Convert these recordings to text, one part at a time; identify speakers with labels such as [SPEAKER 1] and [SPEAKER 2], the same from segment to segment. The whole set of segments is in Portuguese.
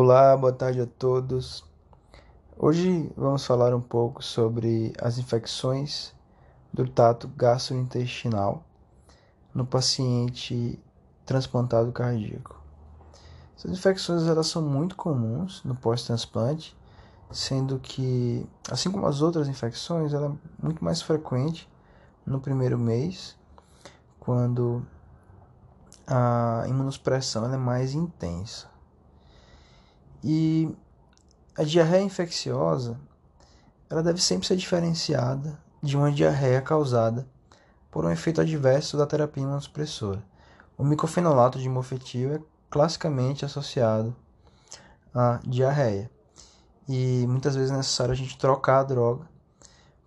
[SPEAKER 1] Olá, boa tarde a todos. Hoje vamos falar um pouco sobre as infecções do trato gastrointestinal no paciente transplantado cardíaco. Essas infecções elas são muito comuns no pós-transplante, sendo que, assim como as outras infecções, ela é muito mais frequente no primeiro mês, quando a imunossupressão é mais intensa. E a diarreia infecciosa, ela deve sempre ser diferenciada de uma diarreia causada por um efeito adverso da terapia imunossupressora. O micofenolato de mofetil é classicamente associado à diarreia. E muitas vezes é necessário a gente trocar a droga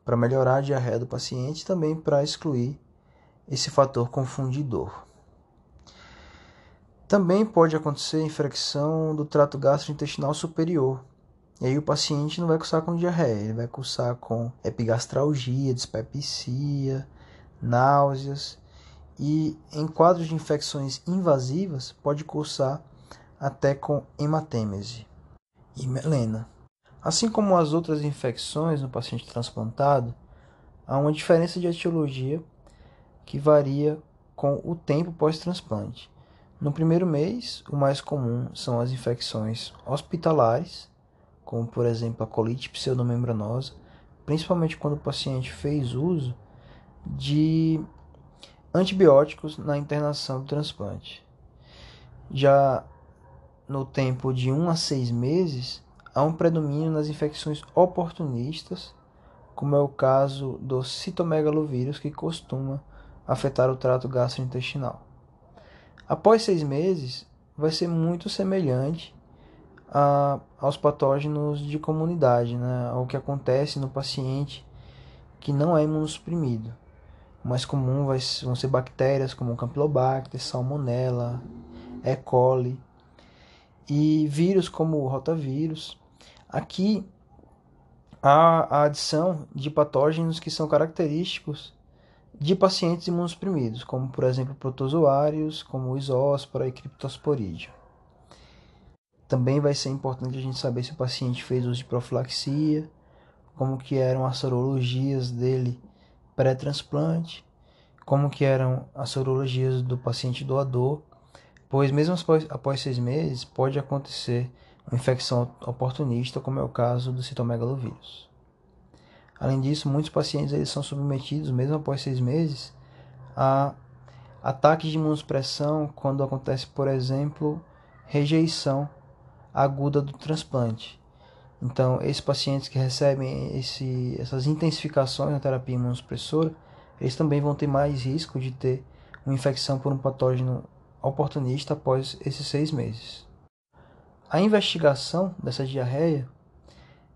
[SPEAKER 1] para melhorar a diarreia do paciente e também para excluir esse fator confundidor. Também pode acontecer infecção do trato gastrointestinal superior. E aí o paciente não vai cursar com diarreia, ele vai cursar com epigastralgia, dispepsia, náuseas e em quadros de infecções invasivas pode cursar até com hematêmese e melena. Assim como as outras infecções no paciente transplantado, há uma diferença de etiologia que varia com o tempo pós-transplante. No primeiro mês, o mais comum são as infecções hospitalares, como por exemplo a colite pseudomembranosa, principalmente quando o paciente fez uso de antibióticos na internação do transplante. Já no tempo de 1 a 6 meses, há um predomínio nas infecções oportunistas, como é o caso do citomegalovírus, que costuma afetar o trato gastrointestinal. Após seis meses, vai ser muito semelhante a, aos patógenos de comunidade, né? ao que acontece no paciente que não é imunossuprimido. O mais comum vai, vão ser bactérias como Campylobacter, Salmonella, E. coli e vírus como o rotavírus. Aqui há a adição de patógenos que são característicos de pacientes imunossuprimidos, como por exemplo protozoários, como isóspora e criptosporídeo. Também vai ser importante a gente saber se o paciente fez uso de profilaxia, como que eram as sorologias dele pré-transplante, como que eram as sorologias do paciente doador, pois mesmo após, após seis meses pode acontecer uma infecção oportunista, como é o caso do citomegalovírus. Além disso, muitos pacientes eles são submetidos, mesmo após seis meses, a ataques de imunossupressão quando acontece, por exemplo, rejeição aguda do transplante. Então, esses pacientes que recebem esse, essas intensificações na terapia imunossupressora, eles também vão ter mais risco de ter uma infecção por um patógeno oportunista após esses seis meses. A investigação dessa diarreia,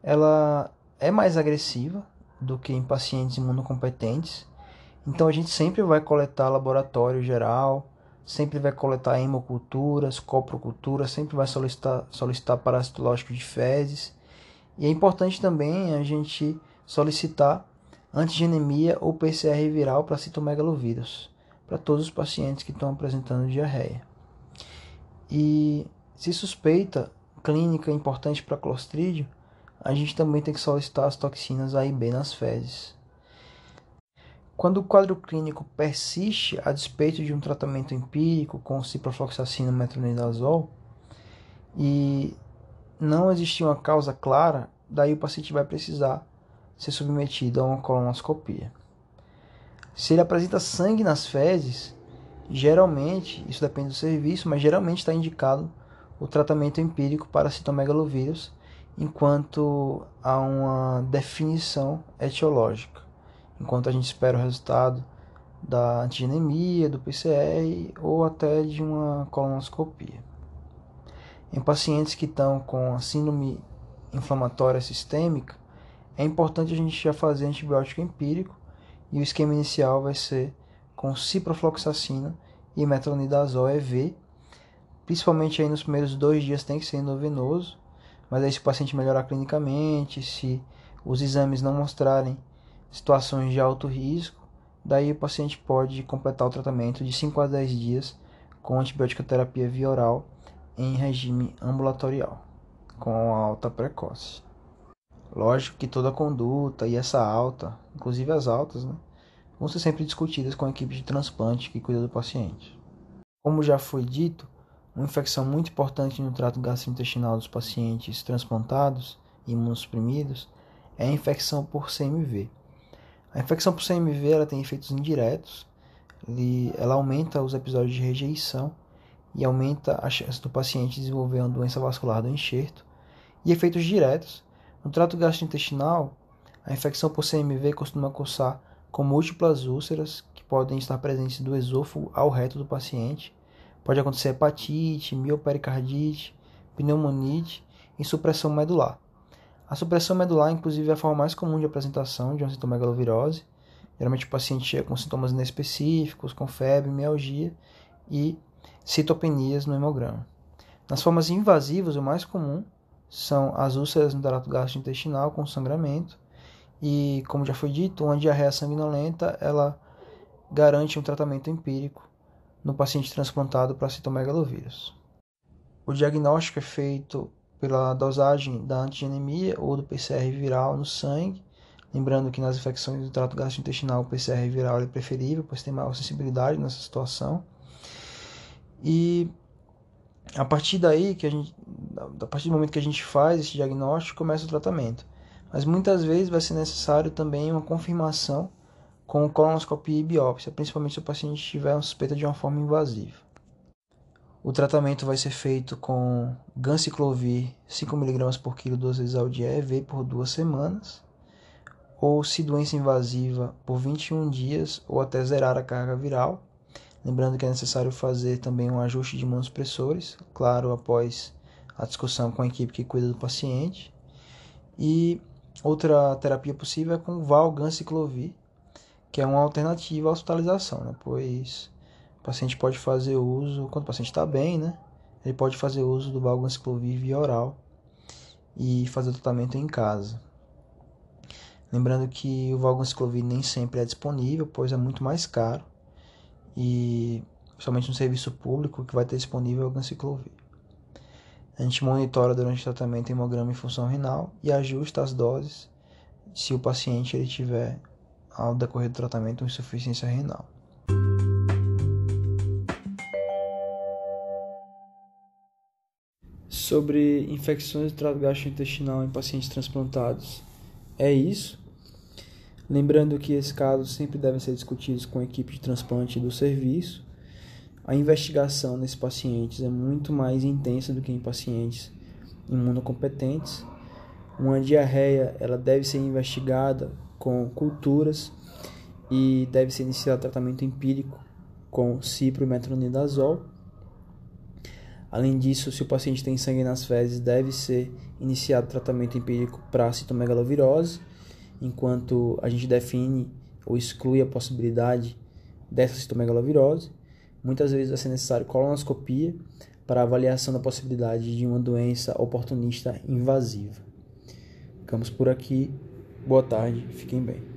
[SPEAKER 1] ela é mais agressiva do que em pacientes imunocompetentes. Então a gente sempre vai coletar laboratório geral, sempre vai coletar hemoculturas, coproculturas, sempre vai solicitar, solicitar parasitológico de fezes. E é importante também a gente solicitar antigenemia ou PCR viral para citomegalovírus, para todos os pacientes que estão apresentando diarreia. E se suspeita clínica importante para clostrídio, a gente também tem que solicitar as toxinas A e B nas fezes. Quando o quadro clínico persiste a despeito de um tratamento empírico com ciprofloxacina e metronidazol e não existir uma causa clara, daí o paciente vai precisar ser submetido a uma colonoscopia. Se ele apresenta sangue nas fezes, geralmente, isso depende do serviço, mas geralmente está indicado o tratamento empírico para citomegalovírus enquanto há uma definição etiológica, enquanto a gente espera o resultado da antigenemia, do PCR ou até de uma colonoscopia. Em pacientes que estão com a síndrome inflamatória sistêmica, é importante a gente já fazer antibiótico empírico e o esquema inicial vai ser com ciprofloxacina e metronidazol EV. Principalmente aí nos primeiros dois dias tem que ser endovenoso, mas aí se o paciente melhorar clinicamente, se os exames não mostrarem situações de alto risco, daí o paciente pode completar o tratamento de 5 a 10 dias com antibiótico terapia via oral em regime ambulatorial, com alta precoce. Lógico que toda conduta e essa alta, inclusive as altas, né, vão ser sempre discutidas com a equipe de transplante que cuida do paciente. Como já foi dito, uma infecção muito importante no trato gastrointestinal dos pacientes transplantados e imunossuprimidos é a infecção por CMV. A infecção por CMV ela tem efeitos indiretos, ela aumenta os episódios de rejeição e aumenta a chance do paciente desenvolver uma doença vascular do enxerto, e efeitos diretos. No trato gastrointestinal, a infecção por CMV costuma cursar com múltiplas úlceras que podem estar presentes do esôfago ao reto do paciente. Pode acontecer hepatite, miopericardite, pneumonite e supressão medular. A supressão medular, inclusive, é a forma mais comum de apresentação de uma citomegalovirose. Geralmente o paciente chega com sintomas inespecíficos, com febre, mialgia e citopenias no hemograma. Nas formas invasivas, o mais comum são as úlceras no trato gastrointestinal com sangramento e, como já foi dito, uma diarreia sanguinolenta ela garante um tratamento empírico no paciente transplantado para citomegalovírus. O diagnóstico é feito pela dosagem da antigenemia ou do PCR viral no sangue, lembrando que nas infecções do trato gastrointestinal o PCR viral é preferível, pois tem maior sensibilidade nessa situação. E a partir daí que a gente a partir do momento que a gente faz esse diagnóstico, começa o tratamento. Mas muitas vezes vai ser necessário também uma confirmação com colonoscopia e biópsia, principalmente se o paciente tiver uma suspeita de uma forma invasiva. O tratamento vai ser feito com ganciclovir 5mg por quilo duas vezes ao dia EV por duas semanas, ou se doença invasiva por 21 dias ou até zerar a carga viral. Lembrando que é necessário fazer também um ajuste de imunossupressores, claro, após a discussão com a equipe que cuida do paciente. E outra terapia possível é com valganciclovir, que é uma alternativa à hospitalização, né? pois o paciente pode fazer uso, quando o paciente está bem, né? ele pode fazer uso do valganciclovir via oral e fazer o tratamento em casa. Lembrando que o valganciclovir nem sempre é disponível, pois é muito mais caro e somente no serviço público que vai ter disponível o ganciclovir. A gente monitora durante o tratamento hemograma e função renal e ajusta as doses se o paciente ele tiver ao decorrer do tratamento uma insuficiência renal. Sobre infecções do trato gastrointestinal em pacientes transplantados, é isso. Lembrando que esses casos sempre devem ser discutidos com a equipe de transplante do serviço a investigação nesses pacientes é muito mais intensa do que em pacientes imunocompetentes. Uma diarreia ela deve ser investigada com culturas e deve ser iniciado tratamento empírico com cipro e metronidazol. Além disso, se o paciente tem sangue nas fezes, deve ser iniciado tratamento empírico para citomegalovirose, enquanto a gente define ou exclui a possibilidade dessa citomegalovirose. Muitas vezes vai ser necessário colonoscopia para avaliação da possibilidade de uma doença oportunista invasiva. Ficamos por aqui. Boa tarde, fiquem bem.